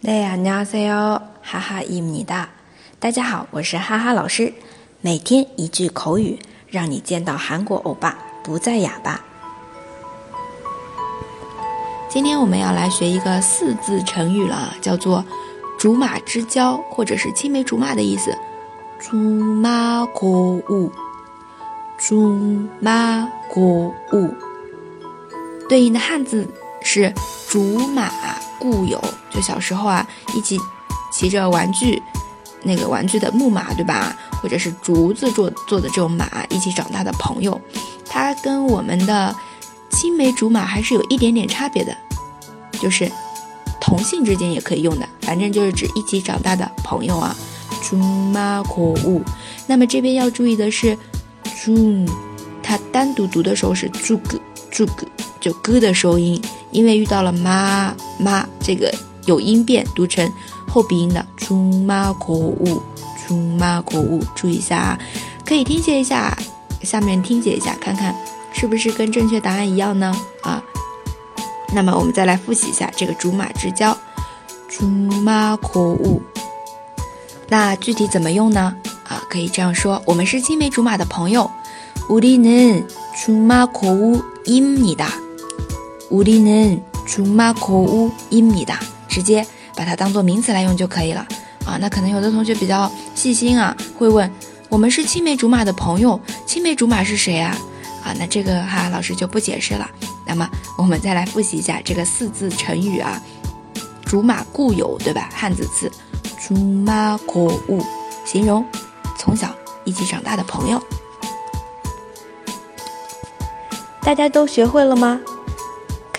네 안녕하세요. 하하입니다. 大家好，我是哈哈老师。每天一句口语，让你见到韩国欧巴不再哑巴。今天我们要来学一个四字成语了，叫做“竹马之交”或者是“青梅竹马”的意思。竹马过物，竹马过物，对应的汉字 是“竹马故友”。就小时候啊，一起骑着玩具，那个玩具的木马，对吧？或者是竹子做做的这种马，一起长大的朋友，它跟我们的。青梅竹马还是有一点点差别的，就是同性之间也可以用的，反正就是指一起长大的朋友啊。竹马可物，那么这边要注意的是，竹，它单独读的时候是竹个竹个，就哥的收音，因为遇到了妈妈这个有音变，读成后鼻音的竹马可物，竹马可物，注意一下啊，可以听写一下，下面听写一下，看看。是不是跟正确答案一样呢？啊，那么我们再来复习一下这个“竹马之交”，“竹马可物”。那具体怎么用呢？啊，可以这样说：我们是青梅竹马的朋友。우리는주마코우입니다 우리는주마코우입니다直接把它当做名词来用就可以了。啊，那可能有的同学比较细心啊，会问：我们是青梅竹马的朋友，青梅竹马是谁啊？啊，那这个哈老师就不解释了。那么我们再来复习一下这个四字成语啊，“竹马故友”，对吧？汉字词“竹马可物”，形容从小一起长大的朋友。大家都学会了吗？